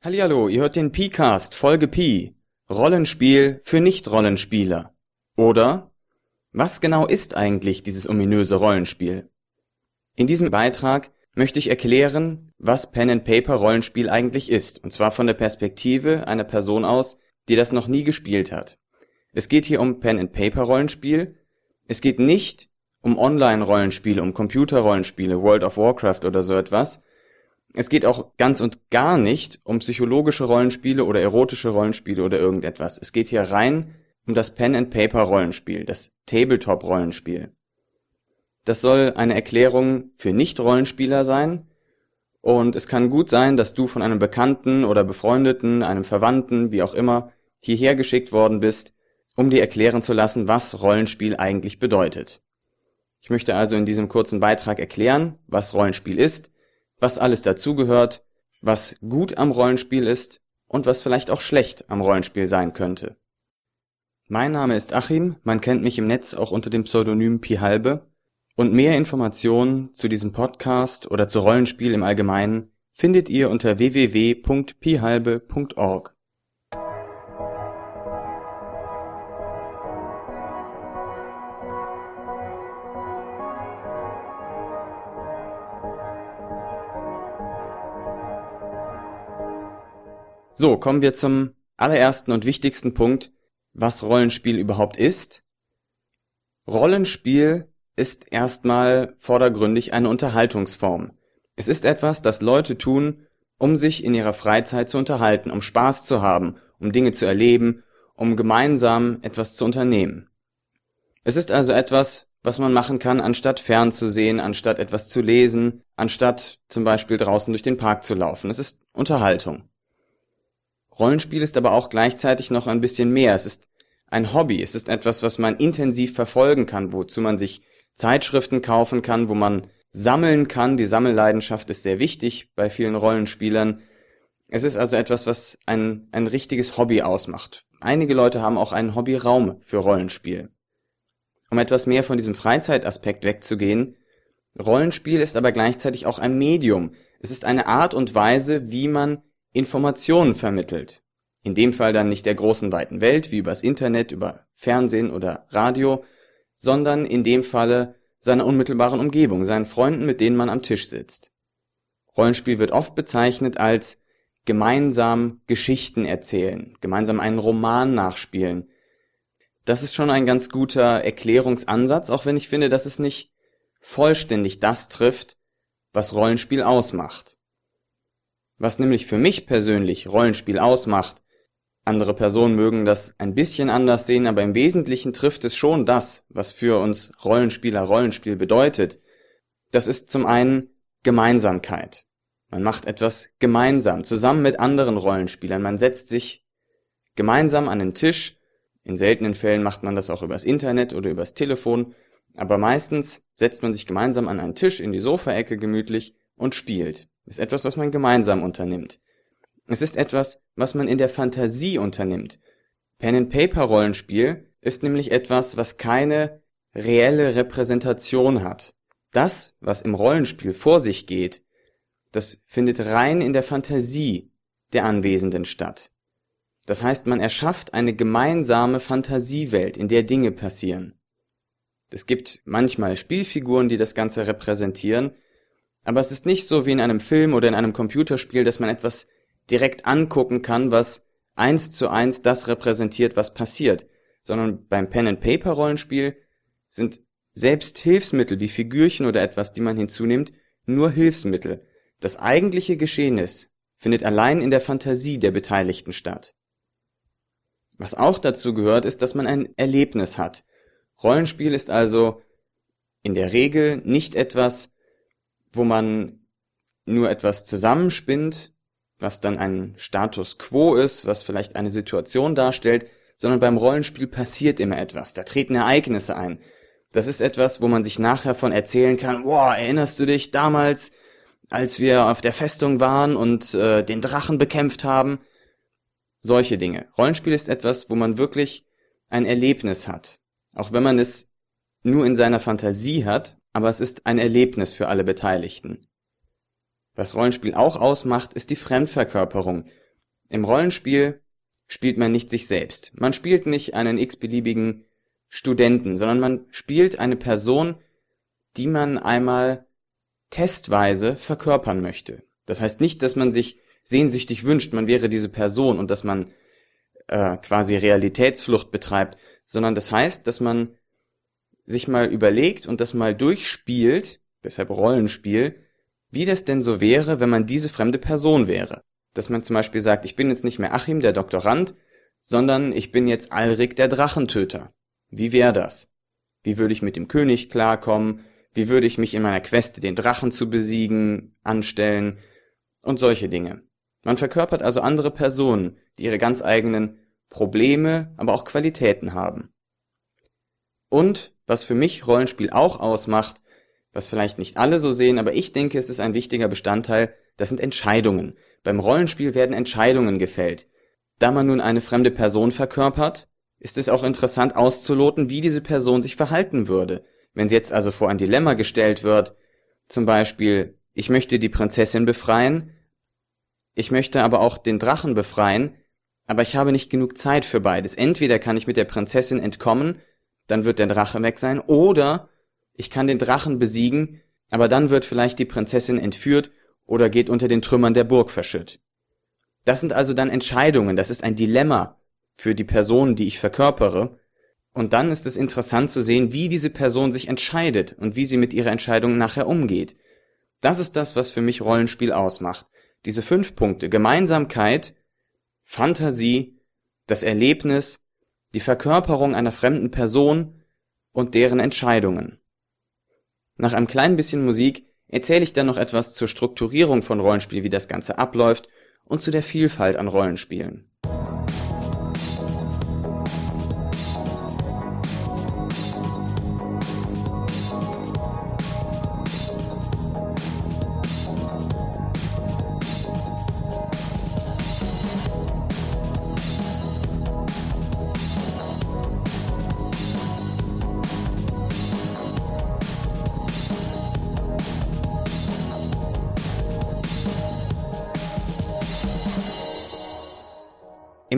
Hallihallo, ihr hört den Pi-Cast, Folge Pi. Rollenspiel für Nicht-Rollenspieler. Oder was genau ist eigentlich dieses ominöse Rollenspiel? In diesem Beitrag möchte ich erklären, was Pen-and-Paper-Rollenspiel eigentlich ist, und zwar von der Perspektive einer Person aus, die das noch nie gespielt hat. Es geht hier um Pen-and-Paper-Rollenspiel. Es geht nicht um Online-Rollenspiele, um Computer-Rollenspiele, World of Warcraft oder so etwas. Es geht auch ganz und gar nicht um psychologische Rollenspiele oder erotische Rollenspiele oder irgendetwas. Es geht hier rein um das Pen-and-Paper-Rollenspiel, das Tabletop-Rollenspiel. Das soll eine Erklärung für Nicht-Rollenspieler sein. Und es kann gut sein, dass du von einem Bekannten oder Befreundeten, einem Verwandten, wie auch immer, hierher geschickt worden bist, um dir erklären zu lassen, was Rollenspiel eigentlich bedeutet. Ich möchte also in diesem kurzen Beitrag erklären, was Rollenspiel ist, was alles dazugehört, was gut am Rollenspiel ist und was vielleicht auch schlecht am Rollenspiel sein könnte. Mein Name ist Achim, man kennt mich im Netz auch unter dem Pseudonym Pi Halbe und mehr Informationen zu diesem Podcast oder zu Rollenspiel im Allgemeinen findet ihr unter www.pihalbe.org. So, kommen wir zum allerersten und wichtigsten Punkt, was Rollenspiel überhaupt ist. Rollenspiel ist erstmal vordergründig eine Unterhaltungsform. Es ist etwas, das Leute tun, um sich in ihrer Freizeit zu unterhalten, um Spaß zu haben, um Dinge zu erleben, um gemeinsam etwas zu unternehmen. Es ist also etwas, was man machen kann, anstatt fernzusehen, anstatt etwas zu lesen, anstatt zum Beispiel draußen durch den Park zu laufen. Es ist Unterhaltung. Rollenspiel ist aber auch gleichzeitig noch ein bisschen mehr. Es ist ein Hobby. Es ist etwas, was man intensiv verfolgen kann, wozu man sich Zeitschriften kaufen kann, wo man sammeln kann. Die Sammelleidenschaft ist sehr wichtig bei vielen Rollenspielern. Es ist also etwas, was ein, ein richtiges Hobby ausmacht. Einige Leute haben auch einen Hobbyraum für Rollenspiel. Um etwas mehr von diesem Freizeitaspekt wegzugehen, Rollenspiel ist aber gleichzeitig auch ein Medium. Es ist eine Art und Weise, wie man Informationen vermittelt. In dem Fall dann nicht der großen weiten Welt wie übers Internet, über Fernsehen oder Radio, sondern in dem Falle seiner unmittelbaren Umgebung, seinen Freunden, mit denen man am Tisch sitzt. Rollenspiel wird oft bezeichnet als gemeinsam Geschichten erzählen, gemeinsam einen Roman nachspielen. Das ist schon ein ganz guter Erklärungsansatz, auch wenn ich finde, dass es nicht vollständig das trifft, was Rollenspiel ausmacht. Was nämlich für mich persönlich Rollenspiel ausmacht, andere Personen mögen das ein bisschen anders sehen, aber im Wesentlichen trifft es schon das, was für uns Rollenspieler Rollenspiel bedeutet. Das ist zum einen Gemeinsamkeit. Man macht etwas gemeinsam, zusammen mit anderen Rollenspielern. Man setzt sich gemeinsam an den Tisch. In seltenen Fällen macht man das auch übers Internet oder übers Telefon. Aber meistens setzt man sich gemeinsam an einen Tisch in die Sofaecke gemütlich und spielt ist etwas, was man gemeinsam unternimmt. Es ist etwas, was man in der Fantasie unternimmt. Pen-and-Paper-Rollenspiel ist nämlich etwas, was keine reelle Repräsentation hat. Das, was im Rollenspiel vor sich geht, das findet rein in der Fantasie der Anwesenden statt. Das heißt, man erschafft eine gemeinsame Fantasiewelt, in der Dinge passieren. Es gibt manchmal Spielfiguren, die das Ganze repräsentieren, aber es ist nicht so wie in einem Film oder in einem Computerspiel, dass man etwas direkt angucken kann, was eins zu eins das repräsentiert, was passiert, sondern beim Pen-and-Paper-Rollenspiel sind selbst Hilfsmittel wie Figürchen oder etwas, die man hinzunimmt, nur Hilfsmittel. Das eigentliche Geschehnis findet allein in der Fantasie der Beteiligten statt. Was auch dazu gehört, ist, dass man ein Erlebnis hat. Rollenspiel ist also in der Regel nicht etwas, wo man nur etwas zusammenspinnt, was dann ein Status quo ist, was vielleicht eine Situation darstellt, sondern beim Rollenspiel passiert immer etwas, da treten Ereignisse ein. Das ist etwas, wo man sich nachher von erzählen kann, boah, erinnerst du dich damals, als wir auf der Festung waren und äh, den Drachen bekämpft haben? Solche Dinge. Rollenspiel ist etwas, wo man wirklich ein Erlebnis hat. Auch wenn man es nur in seiner Fantasie hat, aber es ist ein Erlebnis für alle Beteiligten. Was Rollenspiel auch ausmacht, ist die Fremdverkörperung. Im Rollenspiel spielt man nicht sich selbst. Man spielt nicht einen x-beliebigen Studenten, sondern man spielt eine Person, die man einmal testweise verkörpern möchte. Das heißt nicht, dass man sich sehnsüchtig wünscht, man wäre diese Person und dass man äh, quasi Realitätsflucht betreibt, sondern das heißt, dass man sich mal überlegt und das mal durchspielt, deshalb Rollenspiel, wie das denn so wäre, wenn man diese fremde Person wäre. Dass man zum Beispiel sagt, ich bin jetzt nicht mehr Achim, der Doktorand, sondern ich bin jetzt Alrik, der Drachentöter. Wie wäre das? Wie würde ich mit dem König klarkommen? Wie würde ich mich in meiner Queste, den Drachen zu besiegen, anstellen? Und solche Dinge. Man verkörpert also andere Personen, die ihre ganz eigenen Probleme, aber auch Qualitäten haben. Und was für mich Rollenspiel auch ausmacht, was vielleicht nicht alle so sehen, aber ich denke, es ist ein wichtiger Bestandteil, das sind Entscheidungen. Beim Rollenspiel werden Entscheidungen gefällt. Da man nun eine fremde Person verkörpert, ist es auch interessant auszuloten, wie diese Person sich verhalten würde. Wenn sie jetzt also vor ein Dilemma gestellt wird, zum Beispiel, ich möchte die Prinzessin befreien, ich möchte aber auch den Drachen befreien, aber ich habe nicht genug Zeit für beides. Entweder kann ich mit der Prinzessin entkommen, dann wird der Drache weg sein, oder ich kann den Drachen besiegen, aber dann wird vielleicht die Prinzessin entführt oder geht unter den Trümmern der Burg verschütt. Das sind also dann Entscheidungen, das ist ein Dilemma für die Person, die ich verkörpere, und dann ist es interessant zu sehen, wie diese Person sich entscheidet und wie sie mit ihrer Entscheidung nachher umgeht. Das ist das, was für mich Rollenspiel ausmacht. Diese fünf Punkte Gemeinsamkeit, Fantasie, das Erlebnis, die Verkörperung einer fremden Person und deren Entscheidungen. Nach einem kleinen bisschen Musik erzähle ich dann noch etwas zur Strukturierung von Rollenspiel, wie das Ganze abläuft und zu der Vielfalt an Rollenspielen.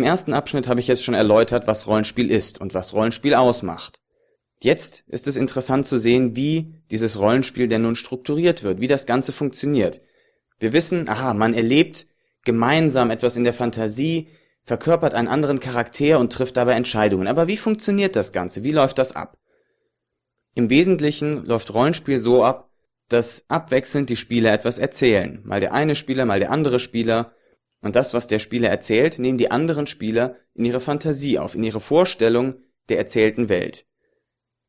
Im ersten Abschnitt habe ich jetzt schon erläutert, was Rollenspiel ist und was Rollenspiel ausmacht. Jetzt ist es interessant zu sehen, wie dieses Rollenspiel denn nun strukturiert wird, wie das Ganze funktioniert. Wir wissen, aha, man erlebt gemeinsam etwas in der Fantasie, verkörpert einen anderen Charakter und trifft dabei Entscheidungen. Aber wie funktioniert das Ganze? Wie läuft das ab? Im Wesentlichen läuft Rollenspiel so ab, dass abwechselnd die Spieler etwas erzählen. Mal der eine Spieler, mal der andere Spieler und das, was der Spieler erzählt, nehmen die anderen Spieler in ihre Fantasie auf, in ihre Vorstellung der erzählten Welt.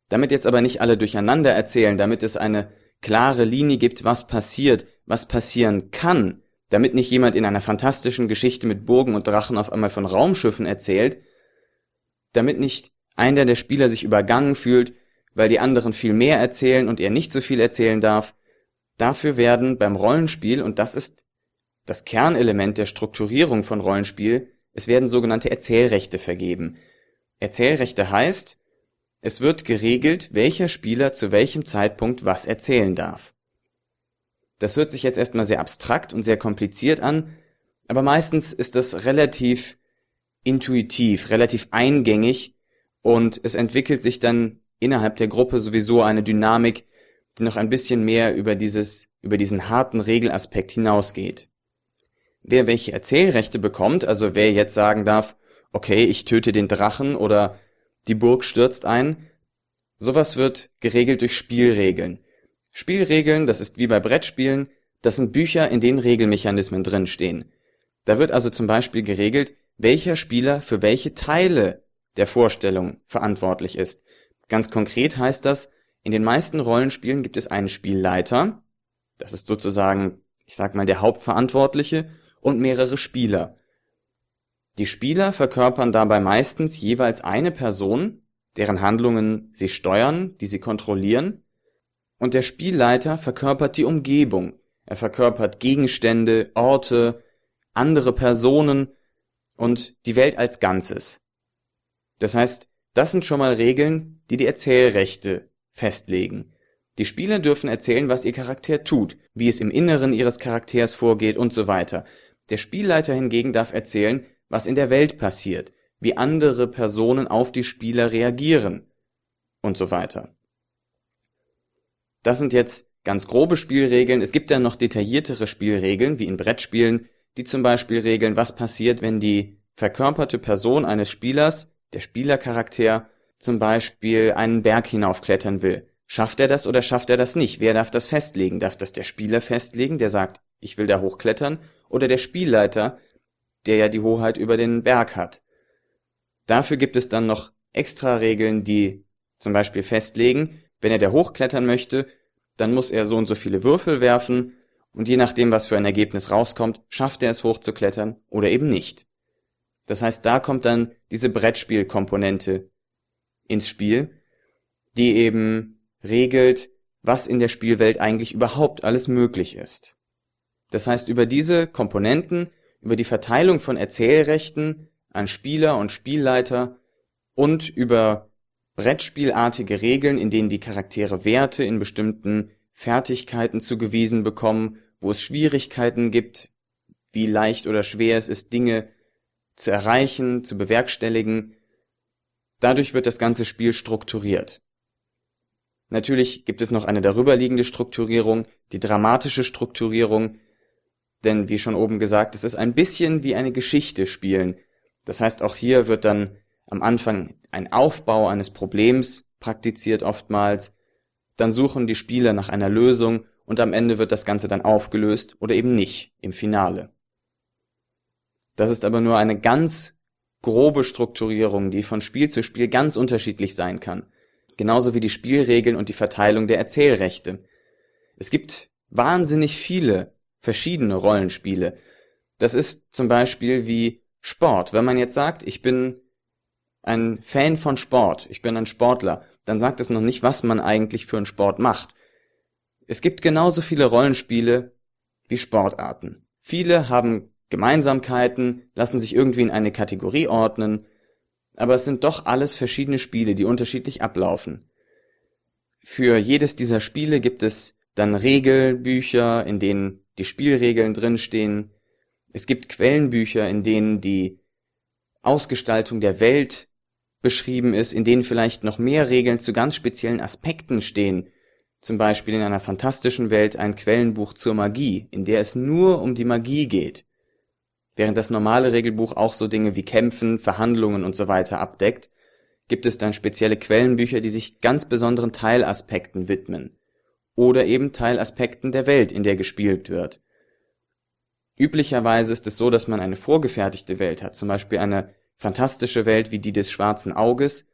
Damit jetzt aber nicht alle durcheinander erzählen, damit es eine klare Linie gibt, was passiert, was passieren kann, damit nicht jemand in einer fantastischen Geschichte mit Burgen und Drachen auf einmal von Raumschiffen erzählt, damit nicht einer der Spieler sich übergangen fühlt, weil die anderen viel mehr erzählen und er nicht so viel erzählen darf, dafür werden beim Rollenspiel, und das ist das Kernelement der Strukturierung von Rollenspiel, es werden sogenannte Erzählrechte vergeben. Erzählrechte heißt, es wird geregelt, welcher Spieler zu welchem Zeitpunkt was erzählen darf. Das hört sich jetzt erstmal sehr abstrakt und sehr kompliziert an, aber meistens ist das relativ intuitiv, relativ eingängig und es entwickelt sich dann innerhalb der Gruppe sowieso eine Dynamik, die noch ein bisschen mehr über dieses, über diesen harten Regelaspekt hinausgeht wer welche Erzählrechte bekommt, also wer jetzt sagen darf, okay, ich töte den Drachen oder die Burg stürzt ein, sowas wird geregelt durch Spielregeln. Spielregeln, das ist wie bei Brettspielen, das sind Bücher, in denen Regelmechanismen drinstehen. Da wird also zum Beispiel geregelt, welcher Spieler für welche Teile der Vorstellung verantwortlich ist. Ganz konkret heißt das, in den meisten Rollenspielen gibt es einen Spielleiter, das ist sozusagen, ich sag mal, der Hauptverantwortliche, und mehrere Spieler. Die Spieler verkörpern dabei meistens jeweils eine Person, deren Handlungen sie steuern, die sie kontrollieren, und der Spielleiter verkörpert die Umgebung. Er verkörpert Gegenstände, Orte, andere Personen und die Welt als Ganzes. Das heißt, das sind schon mal Regeln, die die Erzählrechte festlegen. Die Spieler dürfen erzählen, was ihr Charakter tut, wie es im Inneren ihres Charakters vorgeht und so weiter. Der Spielleiter hingegen darf erzählen, was in der Welt passiert, wie andere Personen auf die Spieler reagieren und so weiter. Das sind jetzt ganz grobe Spielregeln. Es gibt dann noch detailliertere Spielregeln, wie in Brettspielen, die zum Beispiel regeln, was passiert, wenn die verkörperte Person eines Spielers, der Spielercharakter, zum Beispiel einen Berg hinaufklettern will. Schafft er das oder schafft er das nicht? Wer darf das festlegen? Darf das der Spieler festlegen, der sagt, ich will da hochklettern? Oder der Spielleiter, der ja die Hoheit über den Berg hat? Dafür gibt es dann noch extra Regeln, die zum Beispiel festlegen, wenn er da hochklettern möchte, dann muss er so und so viele Würfel werfen und je nachdem, was für ein Ergebnis rauskommt, schafft er es hochzuklettern oder eben nicht. Das heißt, da kommt dann diese Brettspielkomponente ins Spiel, die eben regelt, was in der Spielwelt eigentlich überhaupt alles möglich ist. Das heißt, über diese Komponenten, über die Verteilung von Erzählrechten an Spieler und Spielleiter und über Brettspielartige Regeln, in denen die Charaktere Werte in bestimmten Fertigkeiten zugewiesen bekommen, wo es Schwierigkeiten gibt, wie leicht oder schwer es ist, Dinge zu erreichen, zu bewerkstelligen. Dadurch wird das ganze Spiel strukturiert. Natürlich gibt es noch eine darüberliegende Strukturierung, die dramatische Strukturierung, denn wie schon oben gesagt, es ist ein bisschen wie eine Geschichte spielen. Das heißt, auch hier wird dann am Anfang ein Aufbau eines Problems praktiziert oftmals, dann suchen die Spieler nach einer Lösung und am Ende wird das Ganze dann aufgelöst oder eben nicht im Finale. Das ist aber nur eine ganz grobe Strukturierung, die von Spiel zu Spiel ganz unterschiedlich sein kann. Genauso wie die Spielregeln und die Verteilung der Erzählrechte. Es gibt wahnsinnig viele verschiedene Rollenspiele. Das ist zum Beispiel wie Sport. Wenn man jetzt sagt, ich bin ein Fan von Sport, ich bin ein Sportler, dann sagt es noch nicht, was man eigentlich für einen Sport macht. Es gibt genauso viele Rollenspiele wie Sportarten. Viele haben Gemeinsamkeiten, lassen sich irgendwie in eine Kategorie ordnen, aber es sind doch alles verschiedene Spiele, die unterschiedlich ablaufen. Für jedes dieser Spiele gibt es dann Regelbücher, in denen die Spielregeln drinstehen. Es gibt Quellenbücher, in denen die Ausgestaltung der Welt beschrieben ist, in denen vielleicht noch mehr Regeln zu ganz speziellen Aspekten stehen, zum Beispiel in einer fantastischen Welt ein Quellenbuch zur Magie, in der es nur um die Magie geht, während das normale Regelbuch auch so Dinge wie Kämpfen, Verhandlungen und so weiter abdeckt, gibt es dann spezielle Quellenbücher, die sich ganz besonderen Teilaspekten widmen oder eben Teilaspekten der Welt, in der gespielt wird. Üblicherweise ist es so, dass man eine vorgefertigte Welt hat, zum Beispiel eine fantastische Welt wie die des Schwarzen Auges,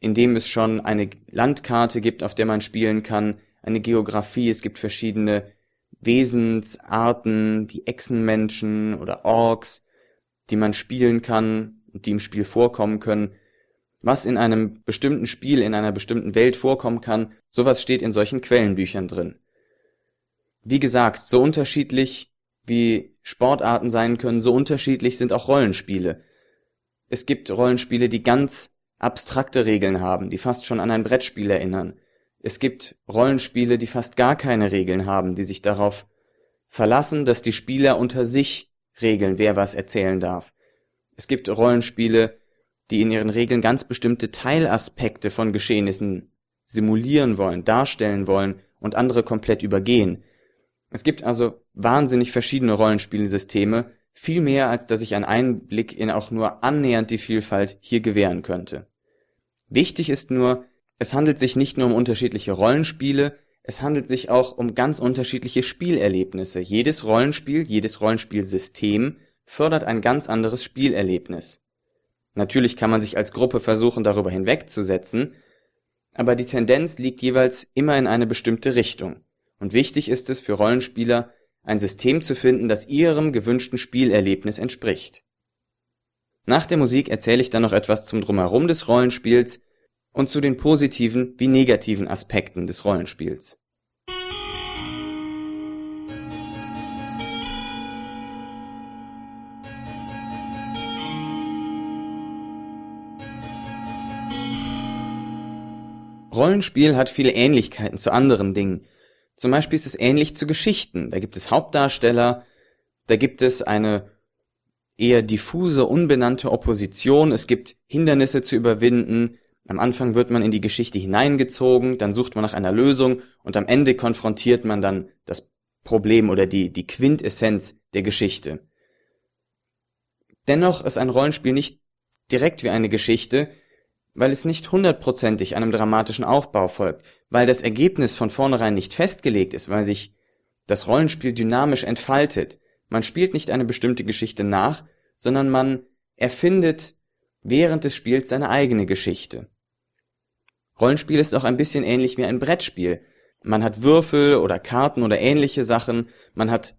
in dem es schon eine Landkarte gibt, auf der man spielen kann, eine Geografie, es gibt verschiedene Wesensarten wie Echsenmenschen oder Orks, die man spielen kann und die im Spiel vorkommen können. Was in einem bestimmten Spiel, in einer bestimmten Welt vorkommen kann, sowas steht in solchen Quellenbüchern drin. Wie gesagt, so unterschiedlich wie Sportarten sein können, so unterschiedlich sind auch Rollenspiele. Es gibt Rollenspiele, die ganz abstrakte Regeln haben, die fast schon an ein Brettspiel erinnern. Es gibt Rollenspiele, die fast gar keine Regeln haben, die sich darauf verlassen, dass die Spieler unter sich regeln, wer was erzählen darf. Es gibt Rollenspiele, die in ihren Regeln ganz bestimmte Teilaspekte von Geschehnissen simulieren wollen, darstellen wollen und andere komplett übergehen. Es gibt also wahnsinnig verschiedene Rollenspielsysteme, viel mehr, als dass ich einen Einblick in auch nur annähernd die Vielfalt hier gewähren könnte. Wichtig ist nur, es handelt sich nicht nur um unterschiedliche Rollenspiele, es handelt sich auch um ganz unterschiedliche Spielerlebnisse. Jedes Rollenspiel, jedes Rollenspielsystem fördert ein ganz anderes Spielerlebnis. Natürlich kann man sich als Gruppe versuchen, darüber hinwegzusetzen, aber die Tendenz liegt jeweils immer in eine bestimmte Richtung. Und wichtig ist es für Rollenspieler, ein System zu finden, das ihrem gewünschten Spielerlebnis entspricht. Nach der Musik erzähle ich dann noch etwas zum Drumherum des Rollenspiels und zu den positiven wie negativen Aspekten des Rollenspiels. Rollenspiel hat viele Ähnlichkeiten zu anderen Dingen, zum Beispiel ist es ähnlich zu Geschichten. Da gibt es Hauptdarsteller, Da gibt es eine eher diffuse, unbenannte Opposition, es gibt Hindernisse zu überwinden, am Anfang wird man in die Geschichte hineingezogen, dann sucht man nach einer Lösung und am Ende konfrontiert man dann das Problem oder die, die Quintessenz der Geschichte. Dennoch ist ein Rollenspiel nicht direkt wie eine Geschichte, weil es nicht hundertprozentig einem dramatischen Aufbau folgt, weil das Ergebnis von vornherein nicht festgelegt ist, weil sich das Rollenspiel dynamisch entfaltet. Man spielt nicht eine bestimmte Geschichte nach, sondern man erfindet während des Spiels seine eigene Geschichte. Rollenspiel ist auch ein bisschen ähnlich wie ein Brettspiel. Man hat Würfel oder Karten oder ähnliche Sachen, man hat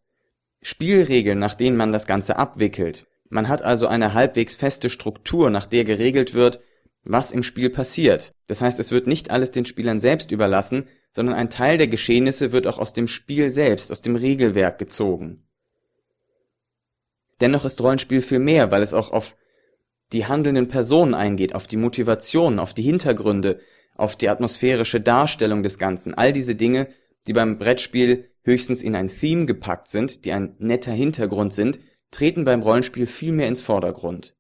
Spielregeln, nach denen man das Ganze abwickelt. Man hat also eine halbwegs feste Struktur, nach der geregelt wird, was im Spiel passiert. Das heißt, es wird nicht alles den Spielern selbst überlassen, sondern ein Teil der Geschehnisse wird auch aus dem Spiel selbst, aus dem Regelwerk gezogen. Dennoch ist Rollenspiel viel mehr, weil es auch auf die handelnden Personen eingeht, auf die Motivation, auf die Hintergründe, auf die atmosphärische Darstellung des Ganzen. All diese Dinge, die beim Brettspiel höchstens in ein Theme gepackt sind, die ein netter Hintergrund sind, treten beim Rollenspiel viel mehr ins Vordergrund.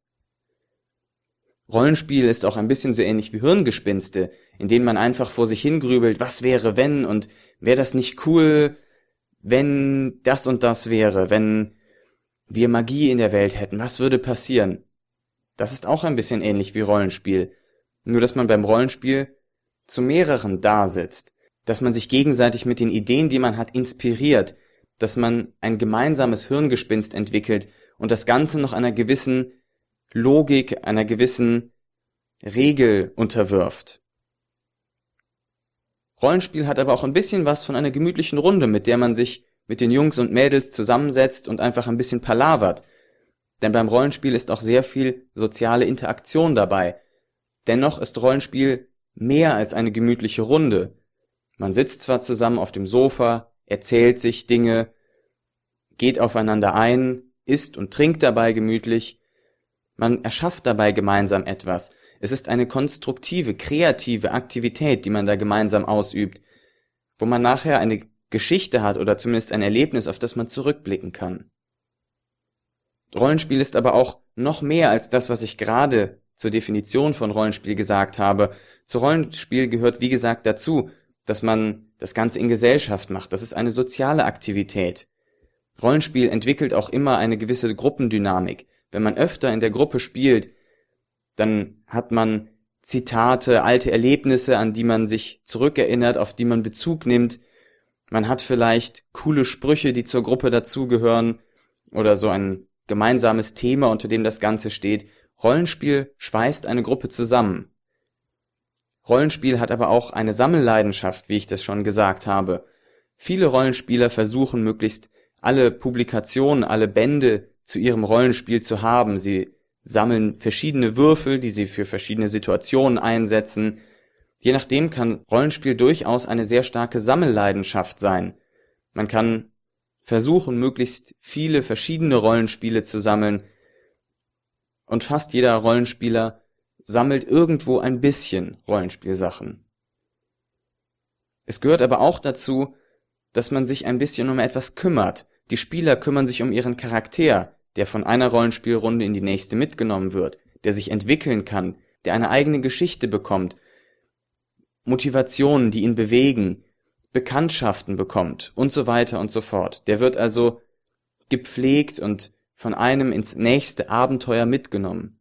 Rollenspiel ist auch ein bisschen so ähnlich wie Hirngespinste, in denen man einfach vor sich hingrübelt, was wäre wenn und wäre das nicht cool, wenn das und das wäre, wenn wir Magie in der Welt hätten, was würde passieren? Das ist auch ein bisschen ähnlich wie Rollenspiel, nur dass man beim Rollenspiel zu mehreren da sitzt, dass man sich gegenseitig mit den Ideen, die man hat, inspiriert, dass man ein gemeinsames Hirngespinst entwickelt und das Ganze noch einer gewissen Logik, einer gewissen Regel unterwirft. Rollenspiel hat aber auch ein bisschen was von einer gemütlichen Runde, mit der man sich mit den Jungs und Mädels zusammensetzt und einfach ein bisschen palavert. Denn beim Rollenspiel ist auch sehr viel soziale Interaktion dabei. Dennoch ist Rollenspiel mehr als eine gemütliche Runde. Man sitzt zwar zusammen auf dem Sofa, erzählt sich Dinge, geht aufeinander ein, isst und trinkt dabei gemütlich, man erschafft dabei gemeinsam etwas. Es ist eine konstruktive, kreative Aktivität, die man da gemeinsam ausübt, wo man nachher eine Geschichte hat oder zumindest ein Erlebnis, auf das man zurückblicken kann. Rollenspiel ist aber auch noch mehr als das, was ich gerade zur Definition von Rollenspiel gesagt habe. Zu Rollenspiel gehört, wie gesagt, dazu, dass man das Ganze in Gesellschaft macht. Das ist eine soziale Aktivität. Rollenspiel entwickelt auch immer eine gewisse Gruppendynamik. Wenn man öfter in der Gruppe spielt, dann hat man Zitate, alte Erlebnisse, an die man sich zurückerinnert, auf die man Bezug nimmt. Man hat vielleicht coole Sprüche, die zur Gruppe dazugehören oder so ein gemeinsames Thema, unter dem das Ganze steht. Rollenspiel schweißt eine Gruppe zusammen. Rollenspiel hat aber auch eine Sammelleidenschaft, wie ich das schon gesagt habe. Viele Rollenspieler versuchen möglichst alle Publikationen, alle Bände zu ihrem Rollenspiel zu haben. Sie sammeln verschiedene Würfel, die sie für verschiedene Situationen einsetzen. Je nachdem kann Rollenspiel durchaus eine sehr starke Sammelleidenschaft sein. Man kann versuchen, möglichst viele verschiedene Rollenspiele zu sammeln. Und fast jeder Rollenspieler sammelt irgendwo ein bisschen Rollenspielsachen. Es gehört aber auch dazu, dass man sich ein bisschen um etwas kümmert. Die Spieler kümmern sich um ihren Charakter, der von einer Rollenspielrunde in die nächste mitgenommen wird, der sich entwickeln kann, der eine eigene Geschichte bekommt, Motivationen, die ihn bewegen, Bekanntschaften bekommt und so weiter und so fort. Der wird also gepflegt und von einem ins nächste Abenteuer mitgenommen.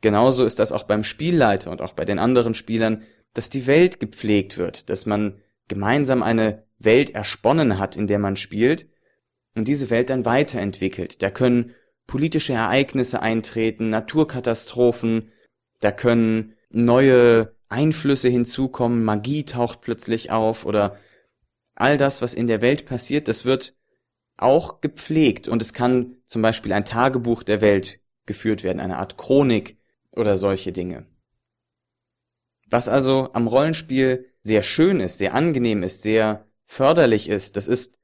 Genauso ist das auch beim Spielleiter und auch bei den anderen Spielern, dass die Welt gepflegt wird, dass man gemeinsam eine Welt ersponnen hat, in der man spielt und diese Welt dann weiterentwickelt. Da können politische Ereignisse eintreten, Naturkatastrophen, da können neue Einflüsse hinzukommen, Magie taucht plötzlich auf oder all das, was in der Welt passiert, das wird auch gepflegt und es kann zum Beispiel ein Tagebuch der Welt geführt werden, eine Art Chronik oder solche Dinge. Was also am Rollenspiel sehr schön ist, sehr angenehm ist, sehr förderlich ist, das ist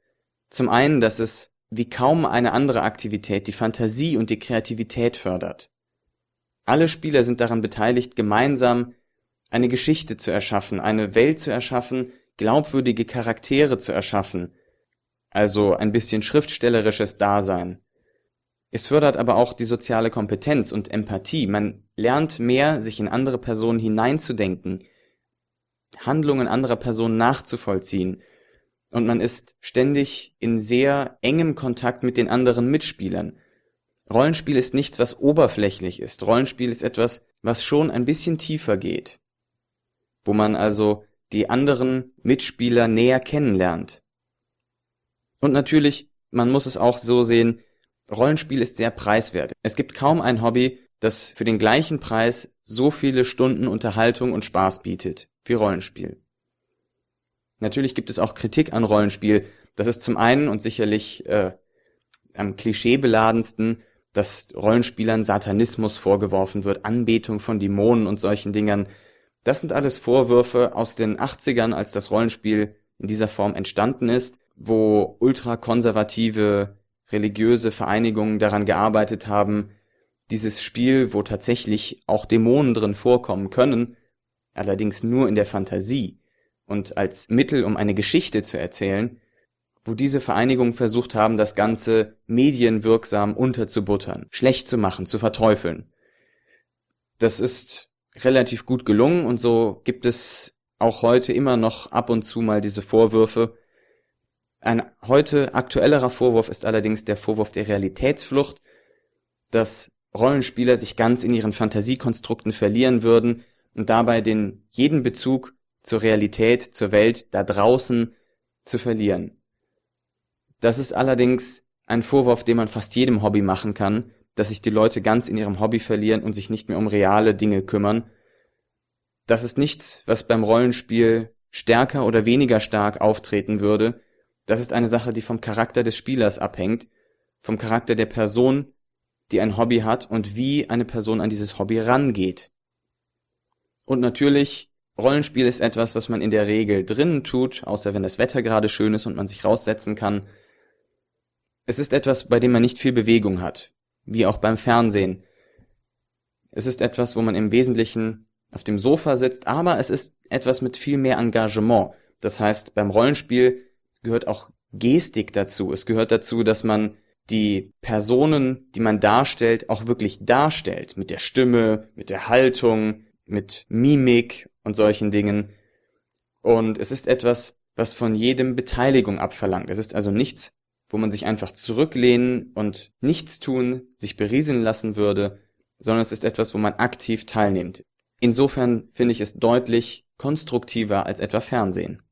zum einen, dass es wie kaum eine andere Aktivität die Fantasie und die Kreativität fördert. Alle Spieler sind daran beteiligt, gemeinsam eine Geschichte zu erschaffen, eine Welt zu erschaffen, glaubwürdige Charaktere zu erschaffen, also ein bisschen schriftstellerisches Dasein. Es fördert aber auch die soziale Kompetenz und Empathie. Man lernt mehr, sich in andere Personen hineinzudenken, Handlungen anderer Personen nachzuvollziehen. Und man ist ständig in sehr engem Kontakt mit den anderen Mitspielern. Rollenspiel ist nichts, was oberflächlich ist. Rollenspiel ist etwas, was schon ein bisschen tiefer geht. Wo man also die anderen Mitspieler näher kennenlernt. Und natürlich, man muss es auch so sehen, Rollenspiel ist sehr preiswert. Es gibt kaum ein Hobby, das für den gleichen Preis so viele Stunden Unterhaltung und Spaß bietet wie Rollenspiel. Natürlich gibt es auch Kritik an Rollenspiel. Das ist zum einen und sicherlich äh, am klischeebeladensten, dass Rollenspielern Satanismus vorgeworfen wird, Anbetung von Dämonen und solchen Dingern. Das sind alles Vorwürfe aus den 80ern, als das Rollenspiel in dieser Form entstanden ist, wo ultrakonservative religiöse Vereinigungen daran gearbeitet haben, dieses Spiel, wo tatsächlich auch Dämonen drin vorkommen können, allerdings nur in der Fantasie und als Mittel, um eine Geschichte zu erzählen, wo diese Vereinigungen versucht haben, das Ganze medienwirksam unterzubuttern, schlecht zu machen, zu verteufeln. Das ist relativ gut gelungen und so gibt es auch heute immer noch ab und zu mal diese Vorwürfe, ein heute aktuellerer Vorwurf ist allerdings der Vorwurf der Realitätsflucht, dass Rollenspieler sich ganz in ihren Fantasiekonstrukten verlieren würden und dabei den jeden Bezug zur Realität, zur Welt da draußen zu verlieren. Das ist allerdings ein Vorwurf, den man fast jedem Hobby machen kann, dass sich die Leute ganz in ihrem Hobby verlieren und sich nicht mehr um reale Dinge kümmern. Das ist nichts, was beim Rollenspiel stärker oder weniger stark auftreten würde, das ist eine Sache, die vom Charakter des Spielers abhängt, vom Charakter der Person, die ein Hobby hat und wie eine Person an dieses Hobby rangeht. Und natürlich, Rollenspiel ist etwas, was man in der Regel drinnen tut, außer wenn das Wetter gerade schön ist und man sich raussetzen kann. Es ist etwas, bei dem man nicht viel Bewegung hat, wie auch beim Fernsehen. Es ist etwas, wo man im Wesentlichen auf dem Sofa sitzt, aber es ist etwas mit viel mehr Engagement. Das heißt, beim Rollenspiel gehört auch Gestik dazu. Es gehört dazu, dass man die Personen, die man darstellt, auch wirklich darstellt. Mit der Stimme, mit der Haltung, mit Mimik und solchen Dingen. Und es ist etwas, was von jedem Beteiligung abverlangt. Es ist also nichts, wo man sich einfach zurücklehnen und nichts tun, sich berieseln lassen würde, sondern es ist etwas, wo man aktiv teilnimmt. Insofern finde ich es deutlich konstruktiver als etwa Fernsehen.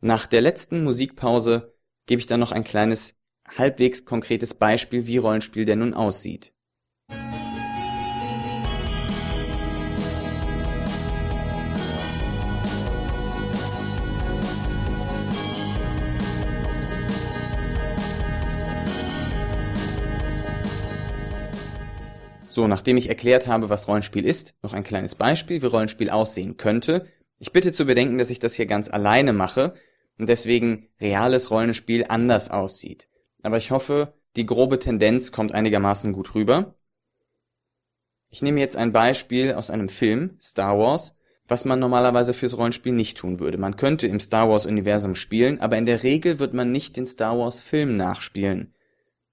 Nach der letzten Musikpause gebe ich dann noch ein kleines, halbwegs konkretes Beispiel, wie Rollenspiel denn nun aussieht. So, nachdem ich erklärt habe, was Rollenspiel ist, noch ein kleines Beispiel, wie Rollenspiel aussehen könnte. Ich bitte zu bedenken, dass ich das hier ganz alleine mache und deswegen reales Rollenspiel anders aussieht. Aber ich hoffe, die grobe Tendenz kommt einigermaßen gut rüber. Ich nehme jetzt ein Beispiel aus einem Film, Star Wars, was man normalerweise fürs Rollenspiel nicht tun würde. Man könnte im Star Wars Universum spielen, aber in der Regel wird man nicht den Star Wars Film nachspielen.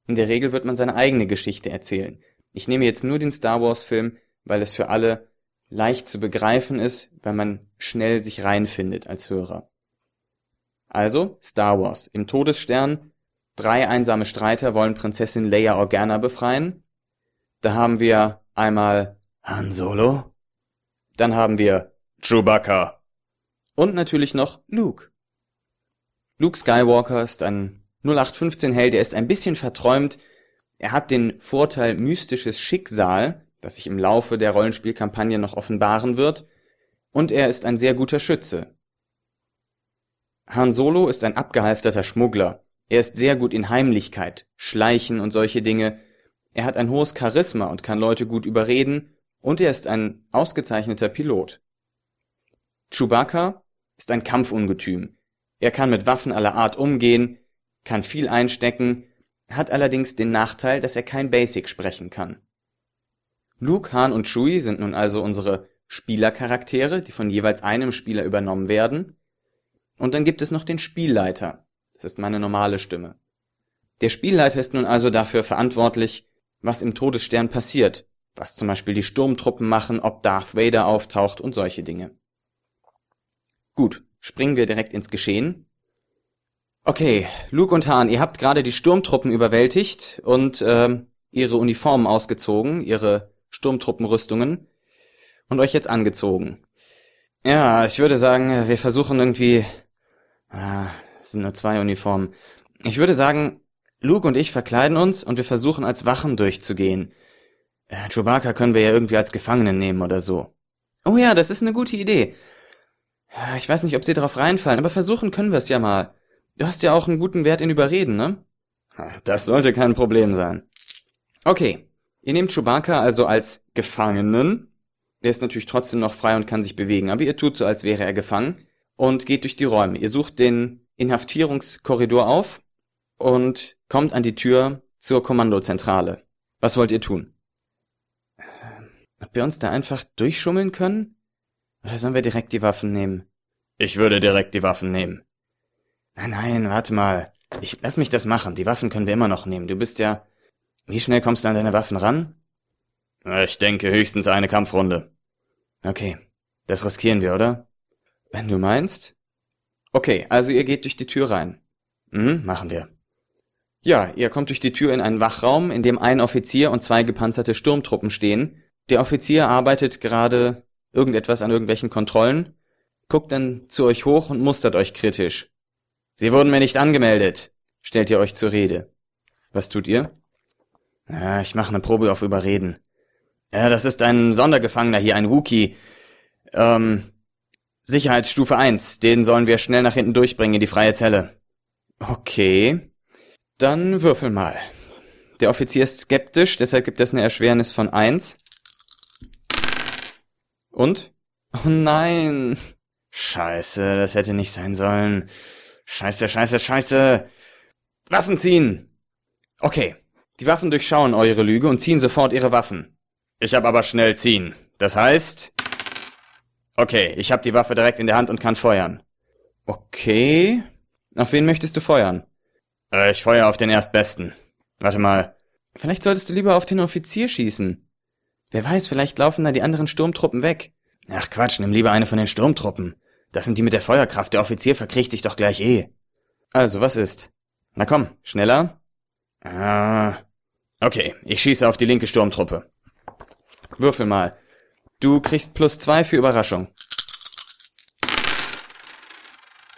In der Regel wird man seine eigene Geschichte erzählen. Ich nehme jetzt nur den Star Wars Film, weil es für alle leicht zu begreifen ist, weil man schnell sich reinfindet als Hörer. Also Star Wars. Im Todesstern drei einsame Streiter wollen Prinzessin Leia Organa befreien. Da haben wir einmal Han Solo. Dann haben wir Chewbacca. Und natürlich noch Luke. Luke Skywalker ist ein 0815-Held, der ist ein bisschen verträumt. Er hat den Vorteil mystisches Schicksal, das sich im Laufe der Rollenspielkampagne noch offenbaren wird. Und er ist ein sehr guter Schütze. Han Solo ist ein abgehalfterter Schmuggler. Er ist sehr gut in Heimlichkeit, Schleichen und solche Dinge. Er hat ein hohes Charisma und kann Leute gut überreden und er ist ein ausgezeichneter Pilot. Chewbacca ist ein Kampfungetüm. Er kann mit Waffen aller Art umgehen, kann viel einstecken, hat allerdings den Nachteil, dass er kein Basic sprechen kann. Luke, Han und Chewie sind nun also unsere Spielercharaktere, die von jeweils einem Spieler übernommen werden. Und dann gibt es noch den Spielleiter. Das ist meine normale Stimme. Der Spielleiter ist nun also dafür verantwortlich, was im Todesstern passiert, was zum Beispiel die Sturmtruppen machen, ob Darth Vader auftaucht und solche Dinge. Gut, springen wir direkt ins Geschehen. Okay, Luke und Han, ihr habt gerade die Sturmtruppen überwältigt und äh, ihre Uniformen ausgezogen, ihre Sturmtruppenrüstungen und euch jetzt angezogen. Ja, ich würde sagen, wir versuchen irgendwie. Ah, es sind nur zwei Uniformen. Ich würde sagen, Luke und ich verkleiden uns und wir versuchen als Wachen durchzugehen. Äh, Chewbacca können wir ja irgendwie als Gefangenen nehmen oder so. Oh ja, das ist eine gute Idee. Ich weiß nicht, ob sie darauf reinfallen, aber versuchen können wir es ja mal. Du hast ja auch einen guten Wert in Überreden, ne? Das sollte kein Problem sein. Okay, ihr nehmt Chewbacca also als Gefangenen. Er ist natürlich trotzdem noch frei und kann sich bewegen, aber ihr tut so, als wäre er gefangen und geht durch die Räume. Ihr sucht den Inhaftierungskorridor auf und kommt an die Tür zur Kommandozentrale. Was wollt ihr tun? Ob wir uns da einfach durchschummeln können? Oder sollen wir direkt die Waffen nehmen? Ich würde direkt die Waffen nehmen. Nein, nein, warte mal. Ich lass mich das machen. Die Waffen können wir immer noch nehmen. Du bist ja. Wie schnell kommst du an deine Waffen ran? Ich denke höchstens eine Kampfrunde. Okay. Das riskieren wir, oder? Wenn du meinst. Okay, also ihr geht durch die Tür rein. Mhm, machen wir. Ja, ihr kommt durch die Tür in einen Wachraum, in dem ein Offizier und zwei gepanzerte Sturmtruppen stehen. Der Offizier arbeitet gerade irgendetwas an irgendwelchen Kontrollen, guckt dann zu euch hoch und mustert euch kritisch. Sie wurden mir nicht angemeldet, stellt ihr euch zur Rede. Was tut ihr? Ja, ich mache eine Probe auf Überreden. Ja, das ist ein Sondergefangener hier, ein Wookie. Ähm, Sicherheitsstufe 1, den sollen wir schnell nach hinten durchbringen in die freie Zelle. Okay. Dann würfel mal. Der Offizier ist skeptisch, deshalb gibt es eine Erschwernis von 1. Und? Oh nein. Scheiße, das hätte nicht sein sollen. Scheiße, scheiße, scheiße. Waffen ziehen. Okay. Die Waffen durchschauen eure Lüge und ziehen sofort ihre Waffen. Ich hab aber schnell ziehen. Das heißt... Okay, ich hab die Waffe direkt in der Hand und kann feuern. Okay. Auf wen möchtest du feuern? Äh, ich feuer auf den Erstbesten. Warte mal. Vielleicht solltest du lieber auf den Offizier schießen. Wer weiß, vielleicht laufen da die anderen Sturmtruppen weg. Ach Quatsch, nimm lieber eine von den Sturmtruppen. Das sind die mit der Feuerkraft, der Offizier verkriecht dich doch gleich eh. Also, was ist? Na komm, schneller. Ah. Okay, ich schieße auf die linke Sturmtruppe. Würfel mal. Du kriegst plus zwei für Überraschung.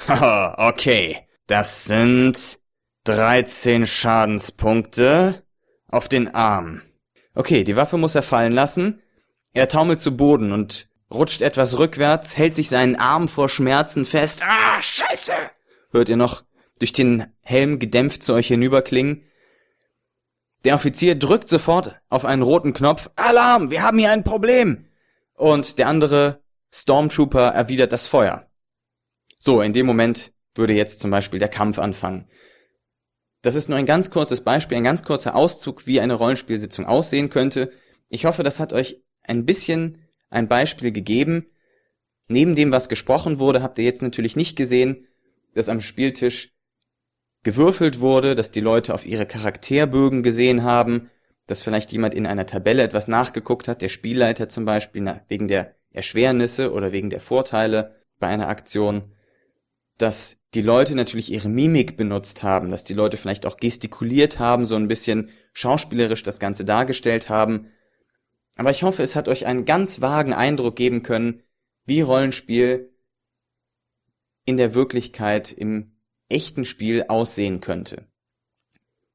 Haha, okay. Das sind 13 Schadenspunkte auf den Arm. Okay, die Waffe muss er fallen lassen. Er taumelt zu Boden und rutscht etwas rückwärts, hält sich seinen Arm vor Schmerzen fest. Ah, scheiße! Hört ihr noch durch den Helm gedämpft zu euch hinüberklingen. Der Offizier drückt sofort auf einen roten Knopf. Alarm, wir haben hier ein Problem! Und der andere Stormtrooper erwidert das Feuer. So, in dem Moment würde jetzt zum Beispiel der Kampf anfangen. Das ist nur ein ganz kurzes Beispiel, ein ganz kurzer Auszug, wie eine Rollenspielsitzung aussehen könnte. Ich hoffe, das hat euch ein bisschen ein Beispiel gegeben. Neben dem, was gesprochen wurde, habt ihr jetzt natürlich nicht gesehen, dass am Spieltisch gewürfelt wurde, dass die Leute auf ihre Charakterbögen gesehen haben, dass vielleicht jemand in einer Tabelle etwas nachgeguckt hat, der Spielleiter zum Beispiel, wegen der Erschwernisse oder wegen der Vorteile bei einer Aktion dass die Leute natürlich ihre Mimik benutzt haben, dass die Leute vielleicht auch gestikuliert haben, so ein bisschen schauspielerisch das Ganze dargestellt haben. Aber ich hoffe, es hat euch einen ganz vagen Eindruck geben können, wie Rollenspiel in der Wirklichkeit im echten Spiel aussehen könnte.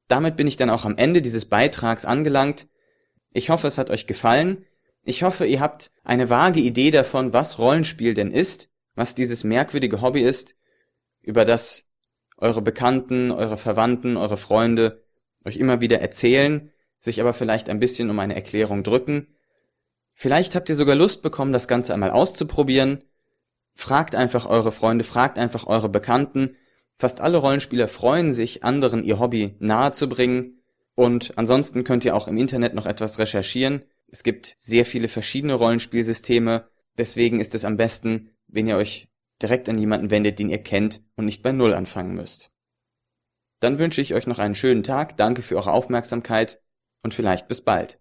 Damit bin ich dann auch am Ende dieses Beitrags angelangt. Ich hoffe, es hat euch gefallen. Ich hoffe, ihr habt eine vage Idee davon, was Rollenspiel denn ist, was dieses merkwürdige Hobby ist, über das eure Bekannten, eure Verwandten, eure Freunde euch immer wieder erzählen, sich aber vielleicht ein bisschen um eine Erklärung drücken. Vielleicht habt ihr sogar Lust bekommen, das Ganze einmal auszuprobieren. Fragt einfach eure Freunde, fragt einfach eure Bekannten. Fast alle Rollenspieler freuen sich, anderen ihr Hobby nahezubringen. Und ansonsten könnt ihr auch im Internet noch etwas recherchieren. Es gibt sehr viele verschiedene Rollenspielsysteme. Deswegen ist es am besten, wenn ihr euch direkt an jemanden wendet, den ihr kennt und nicht bei Null anfangen müsst. Dann wünsche ich euch noch einen schönen Tag, danke für eure Aufmerksamkeit und vielleicht bis bald.